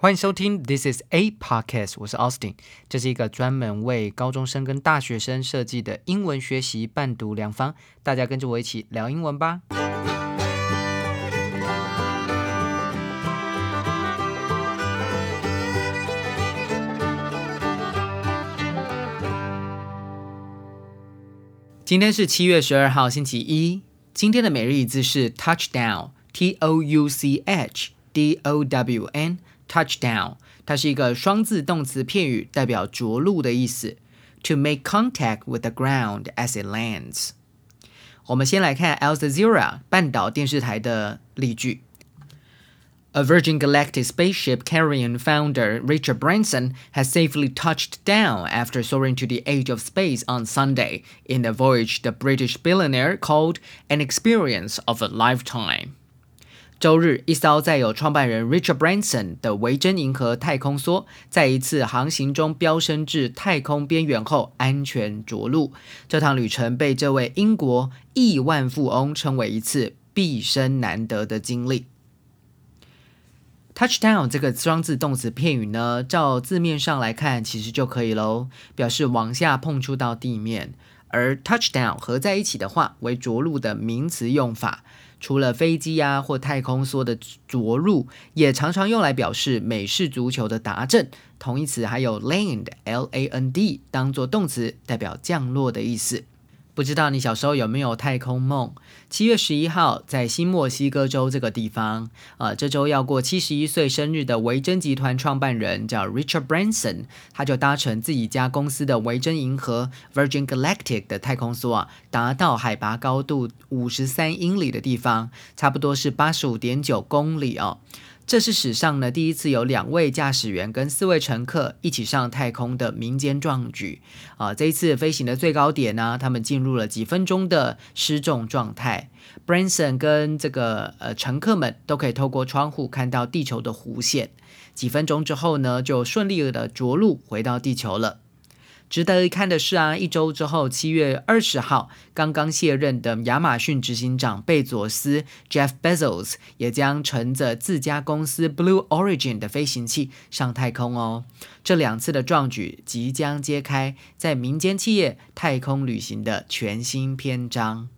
欢迎收听 This is a podcast，我是 Austin，这是一个专门为高中生跟大学生设计的英文学习伴读良方，大家跟着我一起聊英文吧。今天是七月十二号，星期一。今天的每日一字是 touchdown，t o u c h d o w n。touchdown，它是一个双字动词片语，代表着陆的意思。To make contact with the ground as it lands。我们先来看 Al Jazeera 半岛电视台的例句。A Virgin Galactic spaceship carrying founder Richard Branson has safely touched down after soaring to the edge of space on Sunday in a voyage the British billionaire called an experience of a lifetime. 周日，一艘载有创办人 Richard Branson 的维珍银河太空梭，在一次航行中飙升至太空边缘后安全着陆。这趟旅程被这位英国亿万富翁称为一次毕生难得的经历。Touchdown 这个双字动词片语呢，照字面上来看，其实就可以喽，表示往下碰触到地面。而 touchdown 合在一起的话，为着陆的名词用法。除了飞机呀或太空梭的着陆，也常常用来表示美式足球的达阵。同义词还有 land（l-a-n-d） 当做动词，代表降落的意思。不知道你小时候有没有太空梦？七月十一号，在新墨西哥州这个地方，呃，这周要过七十一岁生日的维珍集团创办人叫 Richard Branson，他就搭乘自己家公司的维珍银河 Virgin Galactic 的太空梭啊，达到海拔高度五十三英里的地方，差不多是八十五点九公里哦。这是史上呢第一次有两位驾驶员跟四位乘客一起上太空的民间壮举啊！这一次飞行的最高点呢，他们进入了几分钟的失重状态。Branson 跟这个呃乘客们都可以透过窗户看到地球的弧线。几分钟之后呢，就顺利的着陆回到地球了。值得一看的是啊，一周之后，七月二十号，刚刚卸任的亚马逊执行长贝佐斯 （Jeff Bezos） 也将乘着自家公司 Blue Origin 的飞行器上太空哦。这两次的壮举即将揭开在民间企业太空旅行的全新篇章。